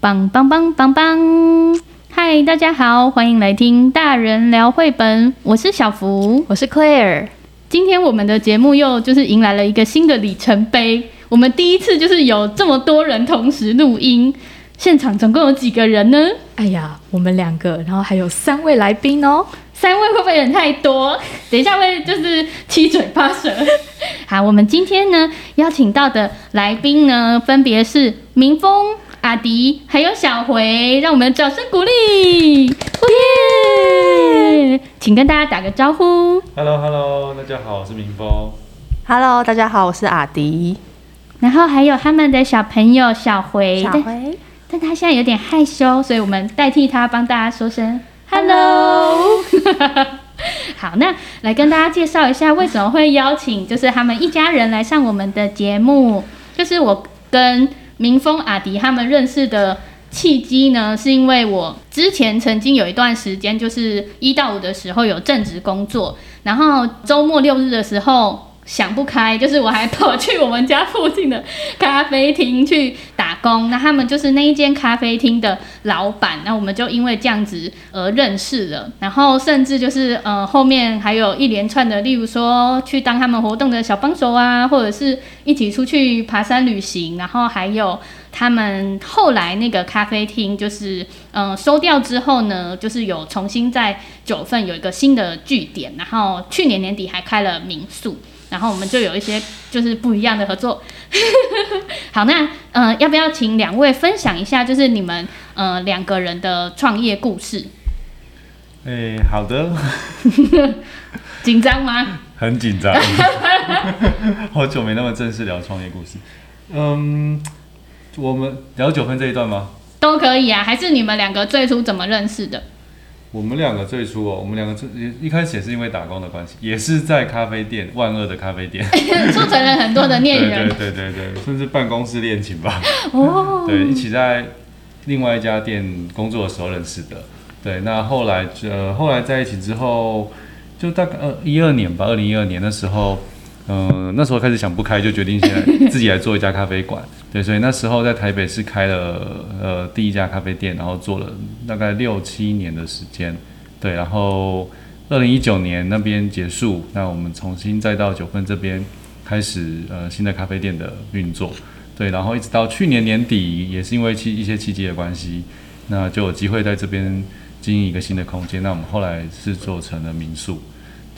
棒棒棒棒棒！嗨，大家好，欢迎来听大人聊绘本。我是小福，我是 Claire。今天我们的节目又就是迎来了一个新的里程碑。我们第一次就是有这么多人同时录音，现场总共有几个人呢？哎呀，我们两个，然后还有三位来宾哦。三位会不会人太多？等一下会就是七嘴八舌。好，我们今天呢邀请到的来宾呢，分别是明丰、阿迪还有小回，让我们掌声鼓励！耶！请跟大家打个招呼。Hello，Hello，大家好，我是明峰。Hello，大家好，我是阿迪。然后还有他们的小朋友小回，小回，但，但他现在有点害羞，所以我们代替他帮大家说声。Hello，好，那来跟大家介绍一下为什么会邀请就是他们一家人来上我们的节目。就是我跟民风、阿迪他们认识的契机呢，是因为我之前曾经有一段时间，就是一到五的时候有正职工作，然后周末六日的时候。想不开，就是我还跑去我们家附近的咖啡厅去打工。那他们就是那一间咖啡厅的老板。那我们就因为这样子而认识了。然后甚至就是呃后面还有一连串的，例如说去当他们活动的小帮手啊，或者是一起出去爬山旅行。然后还有他们后来那个咖啡厅就是嗯、收掉之后呢，就是有重新在九份有一个新的据点。然后去年年底还开了民宿。然后我们就有一些就是不一样的合作。好，那呃，要不要请两位分享一下，就是你们呃两个人的创业故事？哎，好的。紧张吗？很紧张。好久没那么正式聊创业故事。嗯，我们聊九分这一段吗？都可以啊，还是你们两个最初怎么认识的？我们两个最初哦，我们两个最一开始也是因为打工的关系，也是在咖啡店，万恶的咖啡店，促成了很多的孽缘，对对对对对，甚至办公室恋情吧。哦，对，一起在另外一家店工作的时候认识的。对，那后来呃后来在一起之后，就大概呃一二年吧，二零一二年的时候。嗯、呃，那时候开始想不开，就决定现在自己来做一家咖啡馆。对，所以那时候在台北是开了呃第一家咖啡店，然后做了大概六七年的时间。对，然后二零一九年那边结束，那我们重新再到九份这边开始呃新的咖啡店的运作。对，然后一直到去年年底，也是因为一些契机的关系，那就有机会在这边经营一个新的空间。那我们后来是做成了民宿。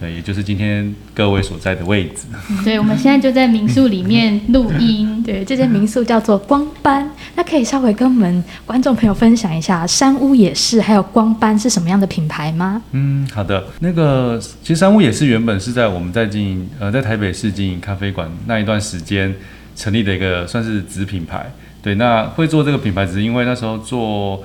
对，也就是今天各位所在的位置。对，我们现在就在民宿里面录音。对，这间民宿叫做光斑。那可以稍微跟我们观众朋友分享一下，山屋也是还有光斑是什么样的品牌吗？嗯，好的。那个其实山屋也是原本是在我们在经营呃在台北市经营咖啡馆那一段时间成立的一个算是子品牌。对，那会做这个品牌只是因为那时候做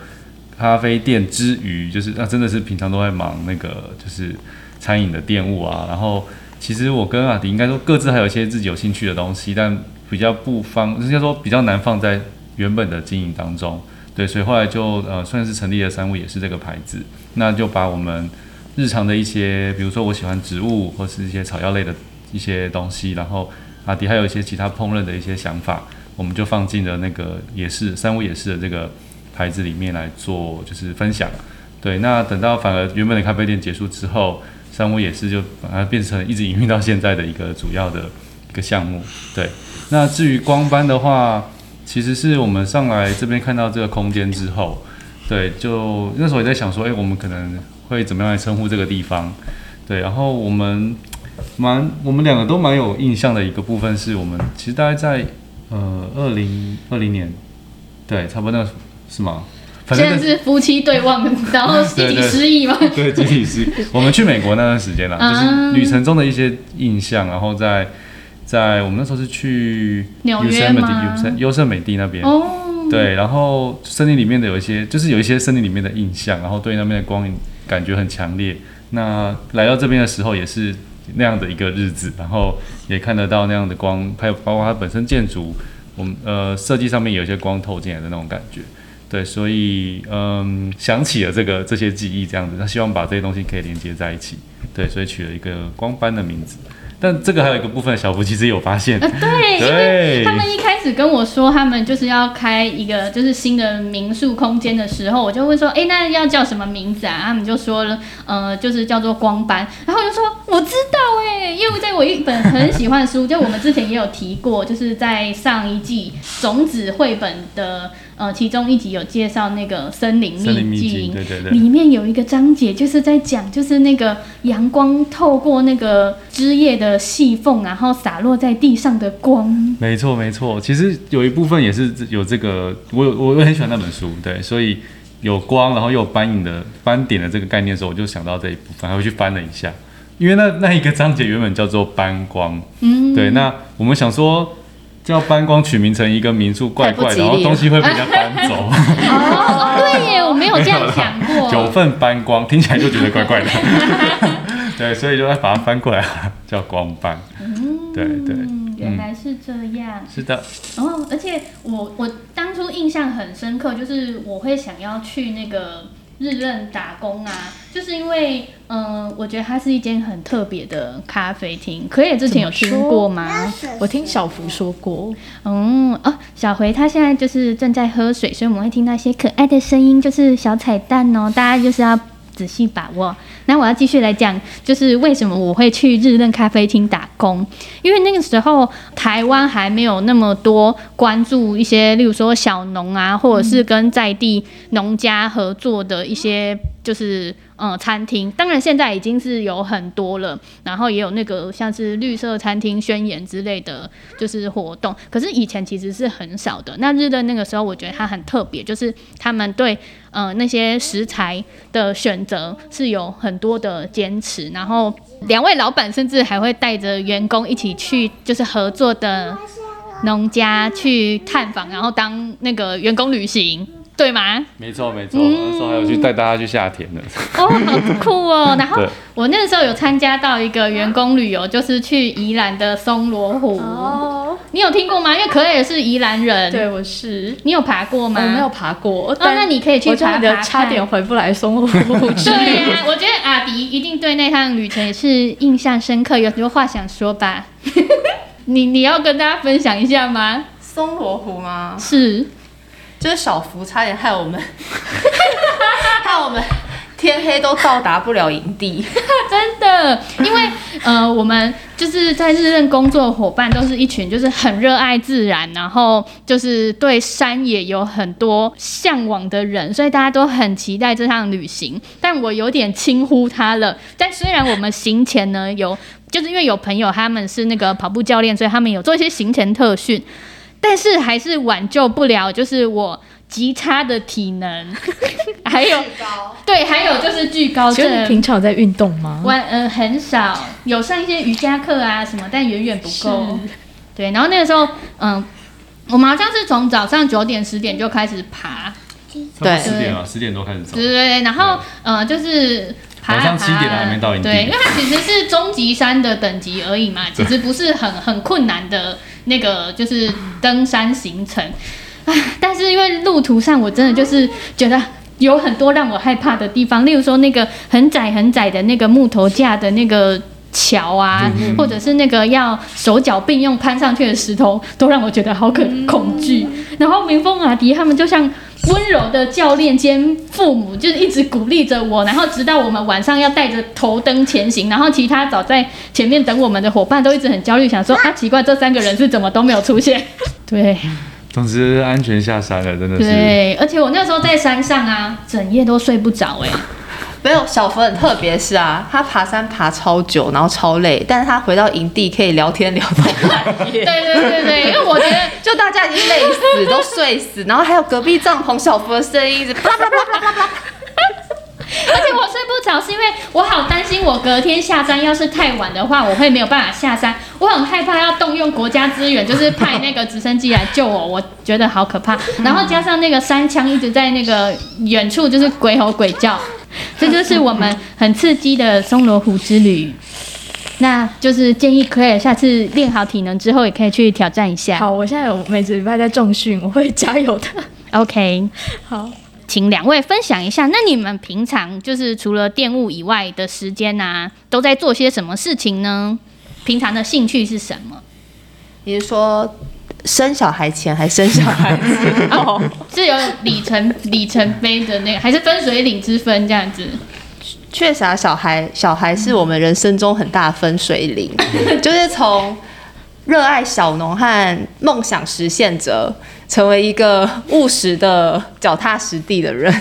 咖啡店之余，就是那真的是平常都在忙那个就是。餐饮的店务啊，然后其实我跟阿迪应该说各自还有一些自己有兴趣的东西，但比较不方，应该说比较难放在原本的经营当中。对，所以后来就呃算是成立了山屋野事这个牌子，那就把我们日常的一些，比如说我喜欢植物或是一些草药类的一些东西，然后阿迪还有一些其他烹饪的一些想法，我们就放进了那个野事山屋野事的这个牌子里面来做，就是分享。对，那等到反而原本的咖啡店结束之后。山屋也是就把它变成一直营运到现在的一个主要的一个项目。对，那至于光班的话，其实是我们上来这边看到这个空间之后，对，就那时候也在想说，哎、我们可能会怎么样来称呼这个地方？对，然后我们蛮，我们两个都蛮有印象的一个部分是我们其实大概在呃二零二零年，对，差不多那个是吗？现在是夫妻对望，然后集体失忆吗？对，集体失忆。我们去美国那段时间啦，就是旅程中的一些印象。然后在在我们那时候是去纽约吗？优胜美地那边。哦。对，然后森林里面的有一些，就是有一些森林里面的印象，然后对那边的光影感觉很强烈。那来到这边的时候也是那样的一个日子，然后也看得到那样的光，还有包括它本身建筑，我们呃设计上面有一些光透进来的那种感觉。对，所以嗯，想起了这个这些记忆这样子，他希望把这些东西可以连接在一起。对，所以取了一个光斑的名字。但这个还有一个部分，小福其实有发现，呃、对，对，因为他们一开始跟我说他们就是要开一个就是新的民宿空间的时候，我就问说，哎，那要叫什么名字啊？他们就说了，呃，就是叫做光斑。然后我就说我知道哎，因为在我一本很喜欢的书，就我们之前也有提过，就是在上一季种子绘本的。呃，其中一集有介绍那个森林秘境，对对对，里面有一个章节就是在讲，就是那个阳光透过那个枝叶的细缝，然后洒落在地上的光。没错没错，其实有一部分也是有这个，我有我很喜欢那本书，对，所以有光，然后又有斑影的斑点的这个概念的时候，我就想到这一部分，还会去翻了一下，因为那那一个章节原本叫做斑光，嗯，对，那我们想说。叫搬光取名成一个民宿，怪怪的，然后东西会被人家搬走。哦，对耶，我没有这样想过。九份搬光听起来就觉得怪怪的。对，所以就把它翻过来，叫光搬。嗯，对对，原来是这样。是的。哦，而且我我当初印象很深刻，就是我会想要去那个。日任打工啊，就是因为，嗯、呃，我觉得它是一间很特别的咖啡厅。可以之前有听过吗？我听小福说过。嗯，哦，小回他现在就是正在喝水，所以我们会听到一些可爱的声音，就是小彩蛋哦，大家就是要。仔细把握。那我要继续来讲，就是为什么我会去日任咖啡厅打工？因为那个时候台湾还没有那么多关注一些，例如说小农啊，或者是跟在地农家合作的一些，就是。嗯，餐厅当然现在已经是有很多了，然后也有那个像是绿色餐厅宣言之类的就是活动，可是以前其实是很少的。那日的那个时候，我觉得它很特别，就是他们对呃那些食材的选择是有很多的坚持，然后两位老板甚至还会带着员工一起去就是合作的农家去探访，然后当那个员工旅行。对吗？没错没错，那时候还有去带大家去夏天呢。哦，好酷哦！然后我那个时候有参加到一个员工旅游，就是去宜兰的松罗湖。哦，你有听过吗？因为可也是宜兰人。对，我是。你有爬过吗？我没有爬过。哦，那你可以去爬爬。差点回不来松罗湖。对呀，我觉得阿迪一定对那趟旅程也是印象深刻，有很多话想说吧？你你要跟大家分享一下吗？松罗湖吗？是。就是小福差点害我们，害我们天黑都到达不了营地，真的，因为呃，我们就是在日任工作伙伴都是一群就是很热爱自然，然后就是对山也有很多向往的人，所以大家都很期待这趟旅行。但我有点轻忽他了。但虽然我们行前呢有，就是因为有朋友他们是那个跑步教练，所以他们有做一些行前特训。但是还是挽救不了，就是我极差的体能，还有对，还有就是巨高症。其实你平常有在运动吗？我呃很少，有上一些瑜伽课啊什么，但远远不够。对，然后那个时候，嗯，我们好像是从早上九点十点就开始爬，对，十点啊，十点多开始走。对对对，然后呃就是爬，爬，早上七点还没到营地。对，因为它其实是终极山的等级而已嘛，其实不是很很困难的。那个就是登山行程，唉，但是因为路途上我真的就是觉得有很多让我害怕的地方，例如说那个很窄很窄的那个木头架的那个桥啊，或者是那个要手脚并用攀上去的石头，都让我觉得好可恐惧。然后明峰阿迪他们就像。温柔的教练兼父母，就是一直鼓励着我，然后直到我们晚上要带着头灯前行，然后其他早在前面等我们的伙伴都一直很焦虑，想说 啊，奇怪，这三个人是怎么都没有出现？对，总之安全下山了，真的是。对，而且我那时候在山上啊，整夜都睡不着哎。没有，小福很特别是啊，他爬山爬超久，然后超累，但是他回到营地可以聊天聊到半夜。对对对对，因为我觉得就大家已经累死，都睡死，然后还有隔壁帐篷小福的声音一直啪啪啪啪啪啪。而且我睡不着，是因为我好担心我隔天下山要是太晚的话，我会没有办法下山。我很害怕要动用国家资源，就是派那个直升机来救我，我觉得好可怕。然后加上那个山枪一直在那个远处就是鬼吼鬼叫。这就是我们很刺激的松罗湖之旅，那就是建议 Claire 下次练好体能之后，也可以去挑战一下。好，我现在有每次礼拜在重训，我会加油的。OK，好，请两位分享一下，那你们平常就是除了电务以外的时间啊，都在做些什么事情呢？平常的兴趣是什么？你是说生小孩前还生小孩之后？是有里程里程碑的那个，还是分水岭之分这样子？确实啊，小孩小孩是我们人生中很大的分水岭，就是从热爱小农和梦想实现者，成为一个务实的、脚踏实地的人。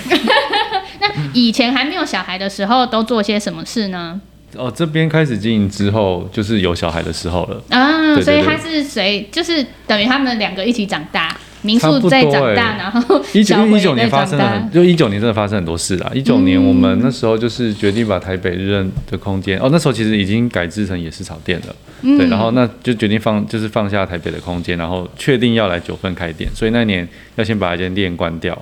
那以前还没有小孩的时候，都做些什么事呢？哦，这边开始经营之后，就是有小孩的时候了啊。对对对，所以他是谁？就是等于他们两个一起长大。民宿在长大，欸、然后一九一九年发生了很，就一九年真的发生很多事啦。一九年我们那时候就是决定把台北日任的空间，哦，那时候其实已经改制成也是草店了，嗯、对，然后那就决定放，就是放下台北的空间，然后确定要来九份开店，所以那年要先把一间店关掉，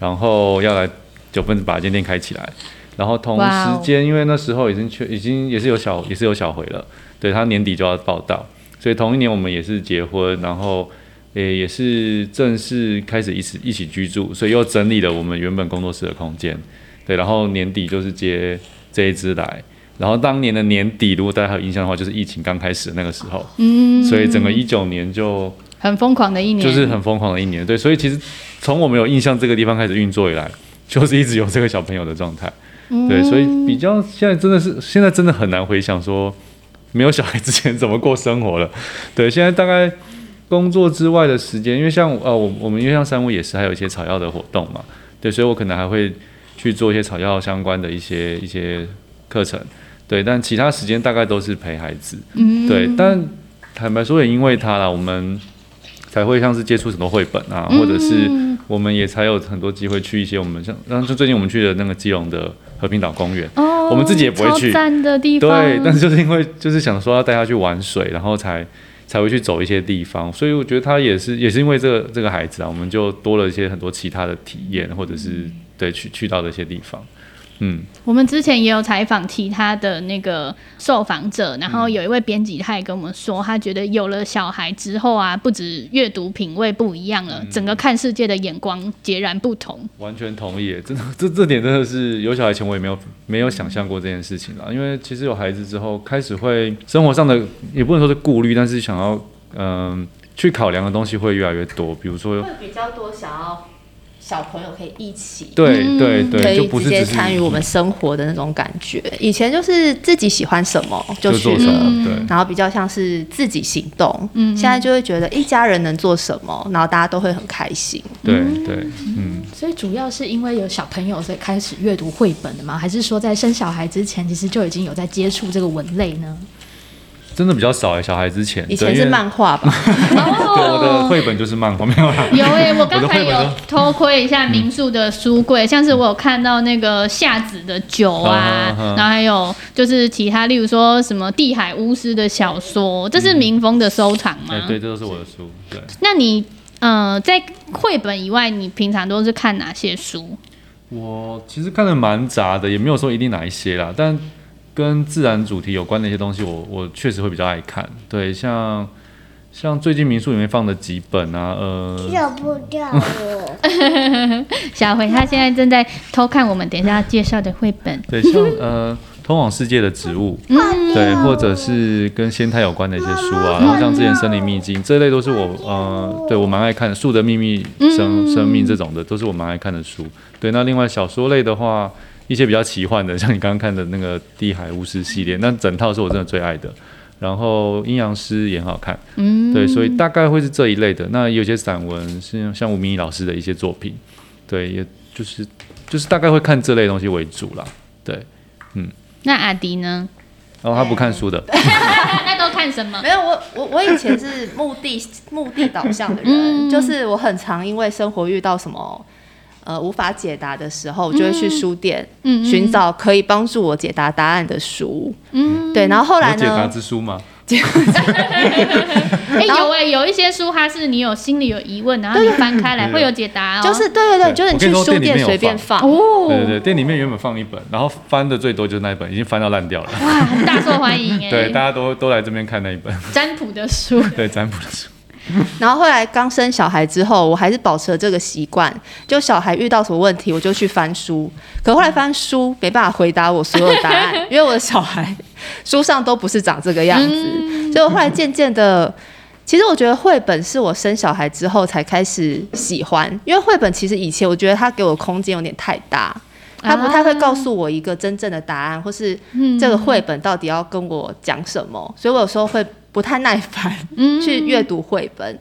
然后要来九份把一间店开起来，然后同时间，因为那时候已经确已经也是有小也是有小回了，对，他年底就要报道，所以同一年我们也是结婚，然后。也也是正式开始一起一起居住，所以又整理了我们原本工作室的空间，对，然后年底就是接这一支来，然后当年的年底，如果大家还有印象的话，就是疫情刚开始的那个时候，嗯，所以整个一九年就很疯狂的一年，就是很疯狂的一年，对，所以其实从我们有印象这个地方开始运作以来，就是一直有这个小朋友的状态，对，所以比较现在真的是现在真的很难回想说没有小孩之前怎么过生活了，对，现在大概。工作之外的时间，因为像呃我我们因为像三屋也是还有一些草药的活动嘛，对，所以我可能还会去做一些草药相关的一些一些课程，对，但其他时间大概都是陪孩子，嗯，对，但坦白说也因为他啦，我们才会像是接触很多绘本啊，或者是我们也才有很多机会去一些我们像，然后就最近我们去的那个基隆的和平岛公园，哦，我们自己也不会去，的地方，对，但是就是因为就是想说要带他去玩水，然后才。才会去走一些地方，所以我觉得他也是也是因为这个这个孩子啊，我们就多了一些很多其他的体验，或者是对去去到的一些地方。嗯，我们之前也有采访其他的那个受访者，然后有一位编辑，他也跟我们说，他觉得有了小孩之后啊，不止阅读品味不一样了，嗯、整个看世界的眼光截然不同。完全同意，真的，这这点真的是有小孩前我也没有没有想象过这件事情啦。因为其实有孩子之后，开始会生活上的也不能说是顾虑，但是想要嗯、呃、去考量的东西会越来越多，比如说会比较多想要。小朋友可以一起，对对对，可以直接参与我们生活的那种感觉。以前就是自己喜欢什么就去做什么，对，然后比较像是自己行动。嗯，现在就会觉得一家人能做什么，然后大家都会很开心。对对，嗯。所以主要是因为有小朋友，所以开始阅读绘本的吗？还是说在生小孩之前，其实就已经有在接触这个文类呢？真的比较少哎，小孩之前以前是漫画吧？对，我的绘本就是漫画，没有啦。有哎，我刚才有偷窥一下民宿的书柜，像是我有看到那个夏子的酒啊，然后还有就是其他，例如说什么地海巫师的小说，这是民风的收藏吗？对，这都是我的书。对，那你呃，在绘本以外，你平常都是看哪些书？我其实看的蛮杂的，也没有说一定哪一些啦，但。跟自然主题有关的一些东西我，我我确实会比较爱看。对，像像最近民宿里面放的几本啊，呃，小不掉我。小辉他现在正在偷看我们等一下要介绍的绘本。对，像呃，通往世界的植物，嗯，对，或者是跟仙胎有关的一些书啊，然后像之前森林秘境这类都是我呃，对我蛮爱看的，树的秘密生生命这种的都是我蛮爱看的书。对，那另外小说类的话。一些比较奇幻的，像你刚刚看的那个《地海巫师》系列，那整套是我真的最爱的。然后《阴阳师》也很好看，嗯，对，所以大概会是这一类的。那有些散文是像吴明义老师的一些作品，对，也就是就是大概会看这类东西为主啦。对，嗯。那阿迪呢？哦，他不看书的。那都看什么？没有，我我我以前是目的目的导向的人，嗯、就是我很常因为生活遇到什么。呃，无法解答的时候，我就会去书店寻找可以帮助我解答答案的书。嗯，对。然后后来呢？解答之书吗？哎，有哎，有一些书，它是你有心里有疑问，然后你翻开来会有解答哦。就是对对对，就是你去书店随便放哦。对对对，店里面原本放一本，然后翻的最多就是那一本，已经翻到烂掉了。哇，很大受欢迎 哎。对，大家都都来这边看那一本占卜的书。对，占卜的书。然后后来刚生小孩之后，我还是保持了这个习惯，就小孩遇到什么问题，我就去翻书。可后来翻书没办法回答我所有的答案，因为我的小孩书上都不是长这个样子。所以我后来渐渐的，其实我觉得绘本是我生小孩之后才开始喜欢，因为绘本其实以前我觉得它给我空间有点太大，它不太会告诉我一个真正的答案，或是这个绘本到底要跟我讲什么，所以我有时候会不太耐烦 去阅读绘本。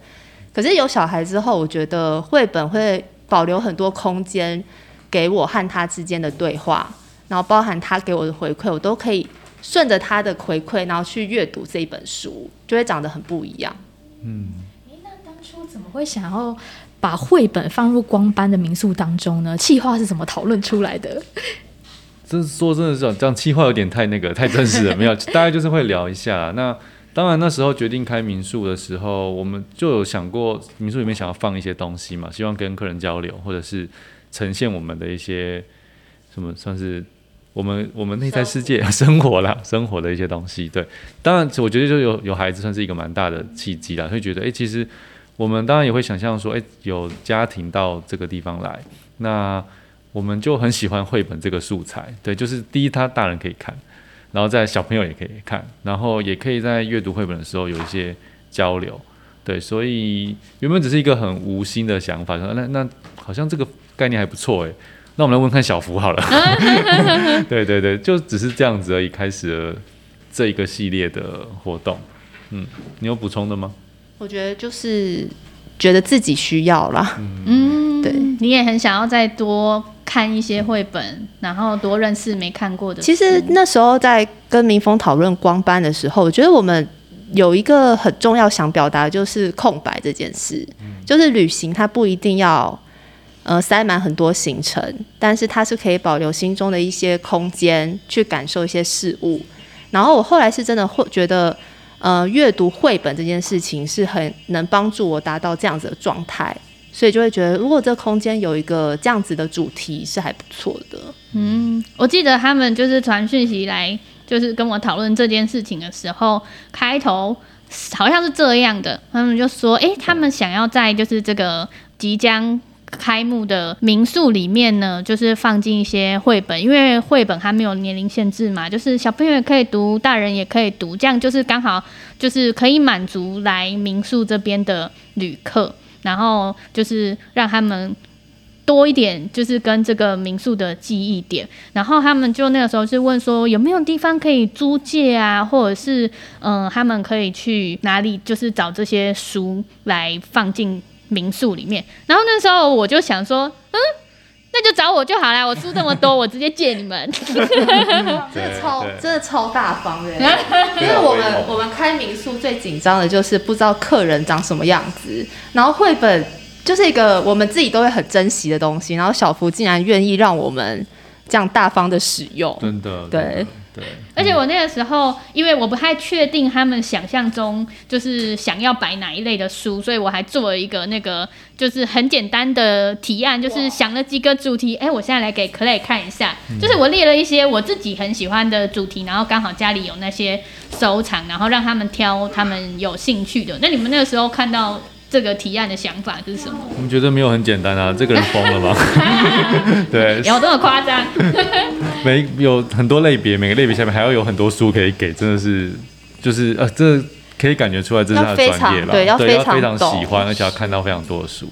可是有小孩之后，我觉得绘本会保留很多空间给我和他之间的对话，然后包含他给我的回馈，我都可以顺着他的回馈，然后去阅读这一本书，就会长得很不一样。嗯，那当初怎么会想要把绘本放入光班的民宿当中呢？企划是怎么讨论出来的？这说真的是这样，企划有点太那个太正式了，没有，大概就是会聊一下那。当然，那时候决定开民宿的时候，我们就有想过民宿里面想要放一些东西嘛，希望跟客人交流，或者是呈现我们的一些什么，算是我们我们内在世界生活啦，生活的一些东西。对，当然，我觉得就有有孩子算是一个蛮大的契机啦，会觉得，诶、欸，其实我们当然也会想象说，诶、欸，有家庭到这个地方来，那我们就很喜欢绘本这个素材。对，就是第一，他大人可以看。然后在小朋友也可以看，然后也可以在阅读绘本的时候有一些交流，对，所以原本只是一个很无心的想法，说那那好像这个概念还不错诶，那我们来问看小福好了，对对对，就只是这样子而已，开始了这一个系列的活动，嗯，你有补充的吗？我觉得就是觉得自己需要啦，嗯，对，你也很想要再多。看一些绘本，然后多认识没看过的。其实那时候在跟明峰讨论光斑的时候，我觉得我们有一个很重要想表达的就是空白这件事，嗯、就是旅行它不一定要呃塞满很多行程，但是它是可以保留心中的一些空间去感受一些事物。然后我后来是真的会觉得，呃，阅读绘本这件事情是很能帮助我达到这样子的状态。所以就会觉得，如果这个空间有一个这样子的主题是还不错的。嗯，我记得他们就是传讯息来，就是跟我讨论这件事情的时候，开头好像是这样的，他们就说，哎、欸，他们想要在就是这个即将开幕的民宿里面呢，就是放进一些绘本，因为绘本它没有年龄限制嘛，就是小朋友也可以读，大人也可以读，这样就是刚好就是可以满足来民宿这边的旅客。然后就是让他们多一点，就是跟这个民宿的记忆点。然后他们就那个时候是问说，有没有地方可以租借啊，或者是嗯、他们可以去哪里，就是找这些书来放进民宿里面。然后那时候我就想说，嗯。那就找我就好了，我出这么多，我直接借你们。真的超真的超大方的，因为我们我们开民宿最紧张的就是不知道客人长什么样子，然后绘本就是一个我们自己都会很珍惜的东西，然后小福竟然愿意让我们这样大方的使用，真的对。对，而且我那个时候，因为我不太确定他们想象中就是想要摆哪一类的书，所以我还做了一个那个就是很简单的提案，就是想了几个主题。哎，我现在来给 Clay 看一下，就是我列了一些我自己很喜欢的主题，然后刚好家里有那些收藏，然后让他们挑他们有兴趣的。那你们那个时候看到？这个提案的想法是什么？我们觉得没有很简单啊，这个人疯了吗？对，有这么夸张？每有很多类别，每个类别下面还要有很多书可以给，真的是就是呃，这可以感觉出来这是他的专业了，对，要非常，对，要非常喜欢，而且要看到非常多的书。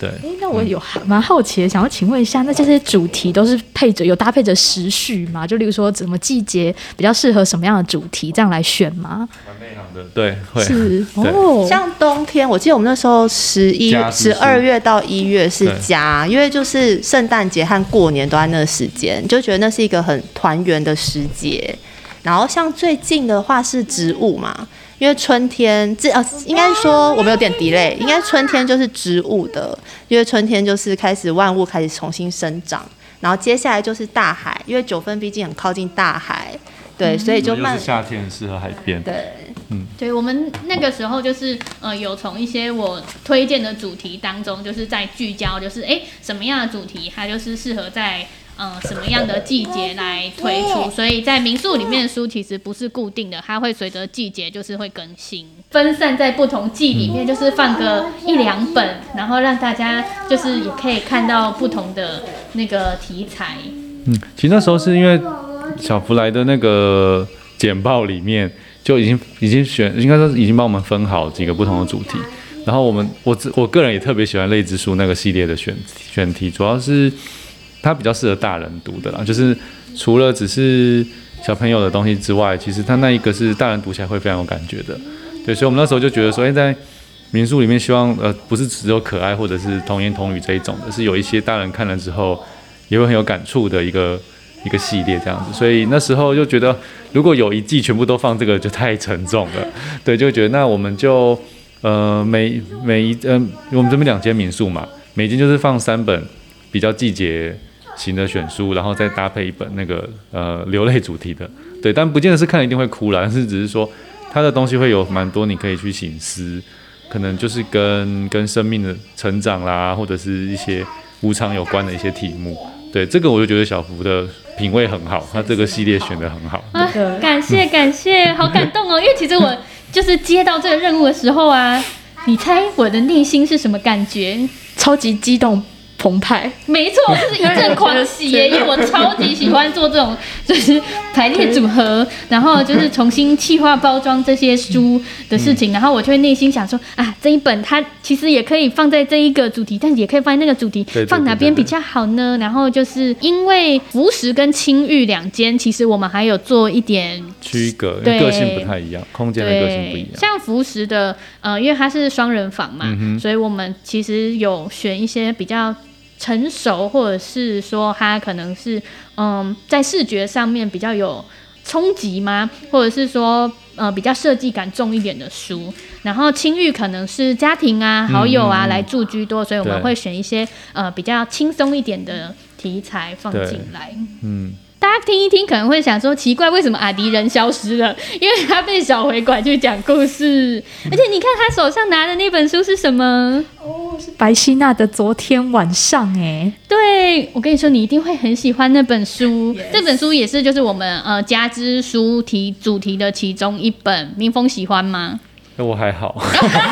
对，哎，那我有蛮好奇的，想要请问一下，那这些主题都是配着有搭配着时序吗？就例如说，怎么季节比较适合什么样的主题，这样来选吗？蛮内行的，对，会是 哦。像冬天，我记得我们那时候十一、十二月到一月是家，因为就是圣诞节和过年都在那个时间，就觉得那是一个很团圆的时节。然后像最近的话是植物嘛。因为春天，这呃，应该说我们有点 delay。应该春天就是植物的，因为春天就是开始万物开始重新生长，然后接下来就是大海，因为九份毕竟很靠近大海，对，所以就慢。是夏天适合海边。对，嗯，对我们那个时候就是呃，有从一些我推荐的主题当中，就是在聚焦，就是哎，什么样的主题它就是适合在。嗯，什么样的季节来推出？所以在民宿里面的书其实不是固定的，它会随着季节就是会更新，分散在不同季里面，就是放个一两本，然后让大家就是也可以看到不同的那个题材。嗯，其实那时候是因为小福来的那个简报里面就已经已经选，应该说已经帮我们分好几个不同的主题。然后我们我自我个人也特别喜欢类之书那个系列的选选题，主要是它比较适合大人读的啦，就是除了只是小朋友的东西之外，其实它那一个是大人读起来会非常有感觉的。对，所以我们那时候就觉得说，哎，在民宿里面希望呃不是只有可爱或者是童言童语这一种的，是有一些大人看了之后也会很有感触的一个一个系列这样子。所以那时候就觉得，如果有一季全部都放这个就太沉重了，对，就觉得那我们就。呃，每每一嗯、呃，我们这边两间民宿嘛，每间就是放三本比较季节型的选书，然后再搭配一本那个呃流泪主题的，对，但不见得是看了一定会哭啦，但是只是说它的东西会有蛮多你可以去醒思，可能就是跟跟生命的成长啦，或者是一些无常有关的一些题目，对，这个我就觉得小福的品味很好，他这个系列选的很好，啊，感谢感谢，好感动哦，因为其实我。就是接到这个任务的时候啊，你猜我的内心是什么感觉？超级激动。澎湃，没错，就是一阵狂喜耶！因为我超级喜欢做这种，就是排列组合，然后就是重新气化包装这些书的事情，然后我就会内心想说啊，这一本它其实也可以放在这一个主题，但也可以放在那个主题，放哪边比较好呢？然后就是因为福食跟青玉两间，其实我们还有做一点区隔，对，个性不太一样，空间的个性不一样。像福食的，呃，因为它是双人房嘛，所以我们其实有选一些比较。成熟，或者是说他可能是嗯，在视觉上面比较有冲击吗？或者是说呃比较设计感重一点的书。然后青玉可能是家庭啊、好友啊、嗯、来住居多，所以我们会选一些呃比较轻松一点的题材放进来。嗯。大家听一听，可能会想说奇怪，为什么阿迪人消失了？因为他被小回拐去讲故事。而且你看他手上拿的那本书是什么？白希娜的《昨天晚上》哎。对，我跟你说，你一定会很喜欢那本书。Yes. 这本书也是就是我们呃家之书题主题的其中一本。明峰喜欢吗？我还好，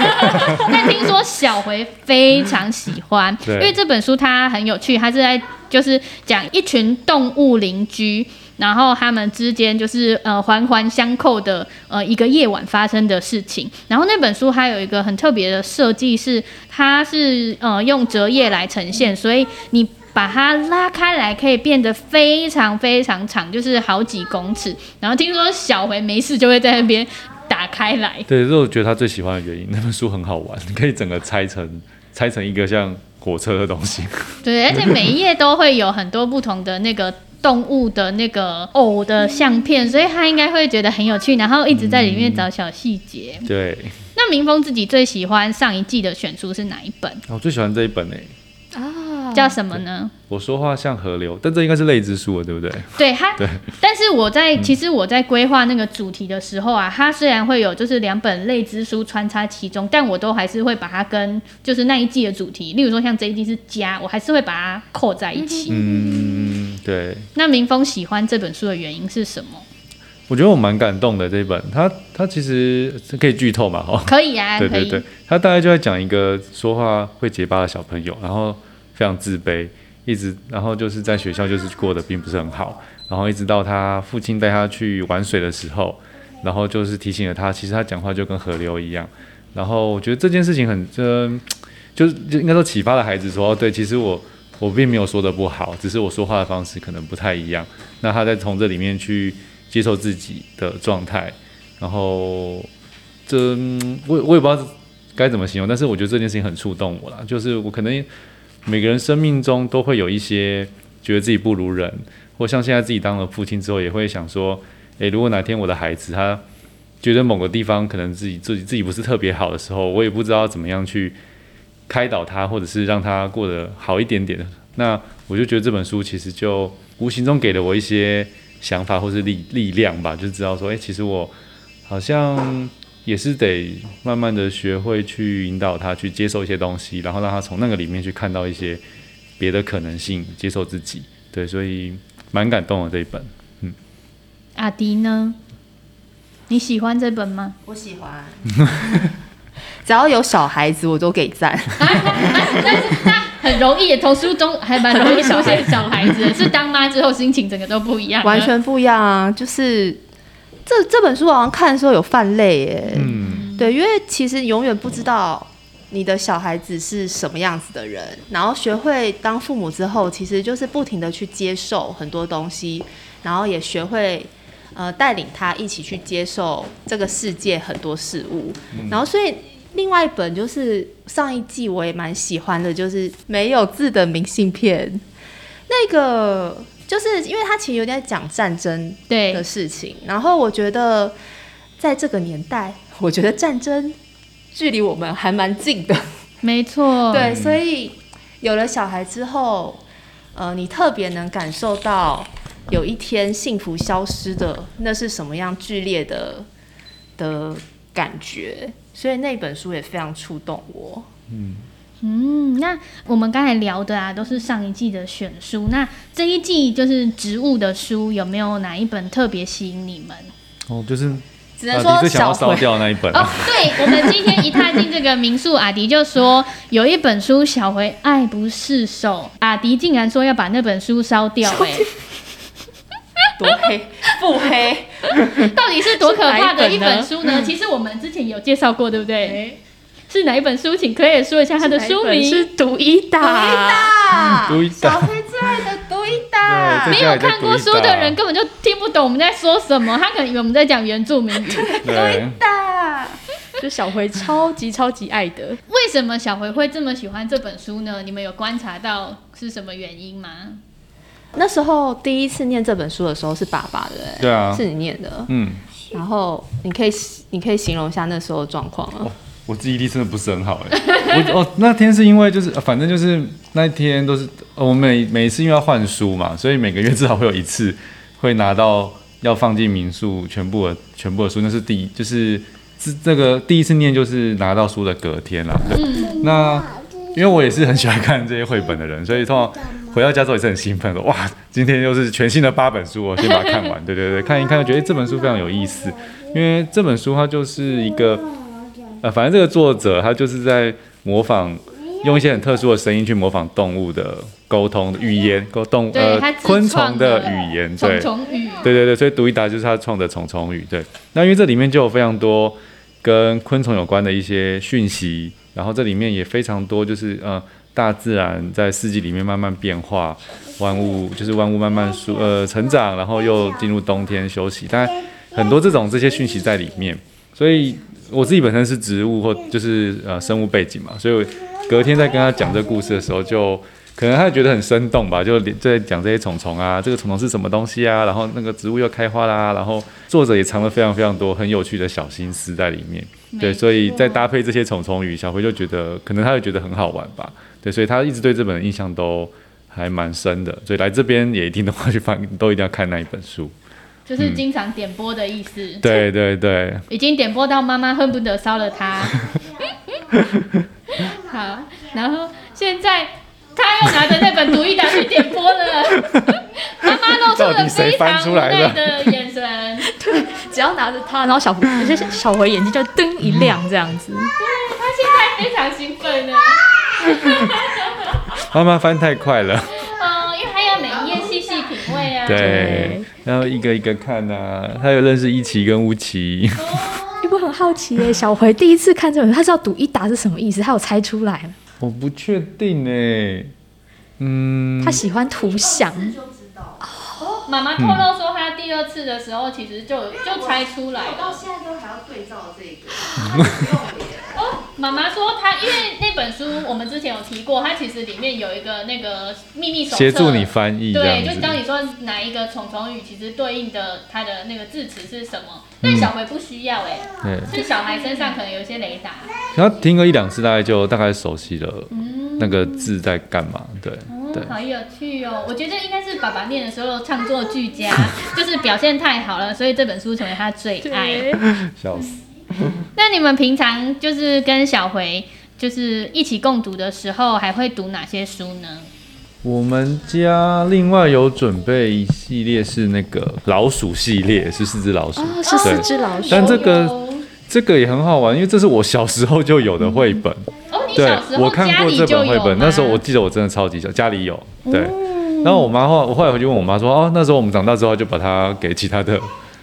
但听说小回非常喜欢，因为这本书它很有趣，它是在就是讲一群动物邻居，然后他们之间就是呃环环相扣的呃一个夜晚发生的事情。然后那本书还有一个很特别的设计是，它是呃用折页来呈现，所以你把它拉开来可以变得非常非常长，就是好几公尺。然后听说小回没事就会在那边。打开来，对，这是我觉得他最喜欢的原因。那本书很好玩，你 可以整个拆成拆成一个像火车的东西。对，而且每一页都会有很多不同的那个动物的那个偶的相片，所以他应该会觉得很有趣，然后一直在里面找小细节。嗯。对。那明峰自己最喜欢上一季的选书是哪一本？我最喜欢这一本诶。啊，叫什么呢？我说话像河流，但这应该是类之书了，对不对？对，它对。但是我在其实我在规划那个主题的时候啊，它虽然会有就是两本类之书穿插其中，但我都还是会把它跟就是那一季的主题，例如说像这一季是家，我还是会把它扣在一起。嗯，对。那明峰喜欢这本书的原因是什么？我觉得我蛮感动的这一本，它它其实是可以剧透嘛，哈，可以啊，对对对，它大概就在讲一个说话会结巴的小朋友，然后非常自卑，一直然后就是在学校就是过得并不是很好，然后一直到他父亲带他去玩水的时候，然后就是提醒了他，其实他讲话就跟河流一样，然后我觉得这件事情很真，就是就应该说启发了孩子说哦，对，其实我我并没有说的不好，只是我说话的方式可能不太一样，那他在从这里面去。接受自己的状态，然后这我我也不知道该怎么形容，但是我觉得这件事情很触动我了。就是我可能每个人生命中都会有一些觉得自己不如人，或像现在自己当了父亲之后，也会想说，诶，如果哪天我的孩子他觉得某个地方可能自己自己自己不是特别好的时候，我也不知道怎么样去开导他，或者是让他过得好一点点。那我就觉得这本书其实就无形中给了我一些。想法或是力力量吧，就知道说，哎、欸，其实我好像也是得慢慢的学会去引导他去接受一些东西，然后让他从那个里面去看到一些别的可能性，接受自己。对，所以蛮感动的这一本。嗯，阿迪呢？你喜欢这本吗？我喜欢，只要有小孩子我都给赞但是他。很容易，从书中还蛮容易出现小孩子，是当妈之后心情整个都不一样，完全不一样啊！就是这这本书好像看的时候有泛泪耶。嗯，对，因为其实永远不知道你的小孩子是什么样子的人，然后学会当父母之后，其实就是不停的去接受很多东西，然后也学会呃带领他一起去接受这个世界很多事物，嗯、然后所以另外一本就是上一季我也蛮喜欢的，就是没有字的明信片，那个。就是因为他其实有点讲战争对。的事情，然后我觉得在这个年代，我觉得战争距离我们还蛮近的，没错，对，所以有了小孩之后，呃，你特别能感受到有一天幸福消失的那是什么样剧烈的的感觉，所以那本书也非常触动我，嗯。嗯，那我们刚才聊的啊，都是上一季的选书。那这一季就是植物的书，有没有哪一本特别吸引你们？哦，就是只能说阿迪最想要烧掉那一本。哦，对，我们今天一踏进这个民宿，阿迪就说有一本书小回爱不释手，阿迪竟然说要把那本书烧掉，欸，哎，多黑，不黑，到底是多可怕的一本书呢？其实我们之前有介绍过，对不对？欸是哪一本书？请可以说一下它的书名。是《读一打》。读一打。小飞最爱的《读一打》。没有看过书的人根本就听不懂我们在说什么，他可能以为我们在讲原住民语。读一打，就小回超级超级爱的。为什么小回会这么喜欢这本书呢？你们有观察到是什么原因吗？那时候第一次念这本书的时候是爸爸的，对啊，是你念的。嗯。然后你可以你可以形容一下那时候的状况吗？哦我记忆力真的不是很好哎，我哦那天是因为就是反正就是那一天都是我每每一次因为要换书嘛，所以每个月至少会有一次会拿到要放进民宿全部的全部的书，那是第一就是这这个第一次念就是拿到书的隔天啦。对，那因为我也是很喜欢看这些绘本的人，所以通常回到家之后也是很兴奋的，哇，今天又是全新的八本书，我先把它看完。对对对，看一看就觉得这本书非常有意思，因为这本书它就是一个。呃，反正这个作者他就是在模仿，用一些很特殊的声音去模仿动物的沟通的语言，沟动呃昆虫的语言，对，虫虫语，对对对，所以读一达就是他创的虫虫语，对。那因为这里面就有非常多跟昆虫有关的一些讯息，然后这里面也非常多就是呃大自然在四季里面慢慢变化，万物就是万物慢慢舒呃成长，然后又进入冬天休息，但很多这种这些讯息在里面，所以。我自己本身是植物或就是呃生物背景嘛，所以隔天在跟他讲这个故事的时候，就可能他也觉得很生动吧，就在讲这些虫虫啊，这个虫虫是什么东西啊，然后那个植物又开花啦，然后作者也藏了非常非常多很有趣的小心思在里面，对，所以再搭配这些虫虫语，小辉就觉得可能他会觉得很好玩吧，对，所以他一直对这本印象都还蛮深的，所以来这边也一定的话去翻，都一定要看那一本书。就是经常点播的意思。嗯、对对对。已经点播到妈妈恨不得烧了它。好，然后现在他又拿着那本独一打去点播了，妈妈露出了非常无奈的眼神。对，只要拿着它，然后小有些小回眼睛就灯一亮这样子。对，他现在非常兴奋呢。妈妈翻太快了。嗯，因为还要每一页细细品味啊。对。然后一个一个看啊，他有认识一奇跟乌奇。你不很好奇耶？小回第一次看这本，他知道赌一打是什么意思？他有猜出来吗？我不确定哎。嗯。他喜欢图像。哦，妈妈透露说，他第二次的时候其实就就猜出来了。到现在都还要对照这个。哦，妈妈说她因为那本书我们之前有提过，它其实里面有一个那个秘密手册，协助你翻译。对，就当你说哪一个虫虫语，其实对应的它的那个字词是什么。但小回不需要哎、欸，是小孩身上可能有一些雷达。然后听个一两次，大概就大概熟悉了那个字在干嘛。对。对好有趣哦！我觉得应该是爸爸念的时候唱作俱佳，就是表现太好了，所以这本书成为他最爱。笑死！那你们平常就是跟小回就是一起共读的时候，还会读哪些书呢？我们家另外有准备一系列是那个老鼠系列，是四只老鼠，哦、是四只老鼠。但这个这个也很好玩，因为这是我小时候就有的绘本。嗯对，我看过这本绘本，那时候我记得我真的超级小，家里有。对，然后我妈后来，我后来回去问我妈说，哦，那时候我们长大之后就把它给其他的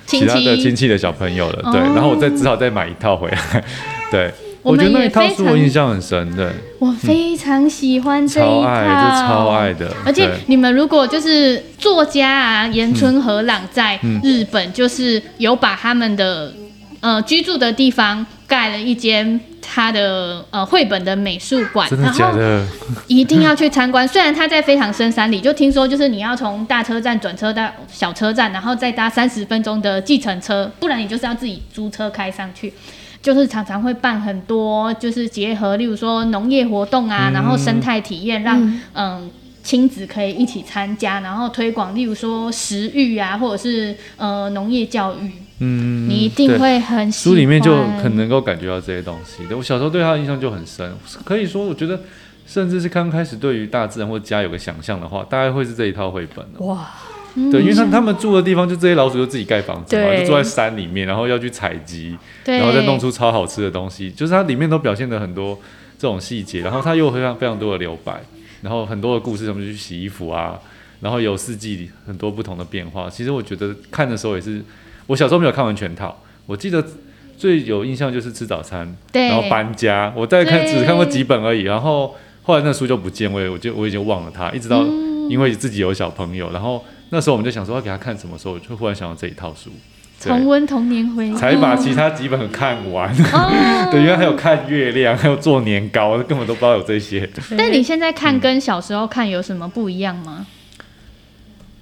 其他的亲戚的小朋友了。对，然后我再只好再买一套回来。对，我觉得那一套书我印象很深。对，我非常喜欢这一套，超爱，就超爱的。而且你们如果就是作家啊，岩村和朗在日本就是有把他们的。呃，居住的地方盖了一间他的呃绘本的美术馆，真的假的？然后一定要去参观。虽然他在非常深山里，就听说就是你要从大车站转车到小车站，然后再搭三十分钟的计程车，不然你就是要自己租车开上去。就是常常会办很多，就是结合，例如说农业活动啊，嗯、然后生态体验，让嗯。呃亲子可以一起参加，然后推广，例如说食育啊，或者是呃农业教育。嗯，你一定会很喜欢。书里面就很能够感觉到这些东西。对，我小时候对他的印象就很深，可以说，我觉得甚至是刚开始对于大自然或家有个想象的话，大概会是这一套绘本。哇，对，因为他他们住的地方就这些老鼠就自己盖房子嘛，就住在山里面，然后要去采集，然后再弄出超好吃的东西，就是它里面都表现了很多这种细节，然后它又非常非常多的留白。然后很多的故事，他们就去洗衣服啊，然后有四季很多不同的变化。其实我觉得看的时候也是，我小时候没有看完全套，我记得最有印象就是吃早餐，对然后搬家，我大概看只看过几本而已。然后后来那书就不见，我也我就我已经忘了它，一直到因为自己有小朋友，然后那时候我们就想说要给他看什么时候，就忽然想到这一套书。重温童年回忆，才把其他几本看完。哦、对，原来还有看月亮，还有做年糕，根本都不知道有这些。但你现在看跟小时候看有什么不一样吗？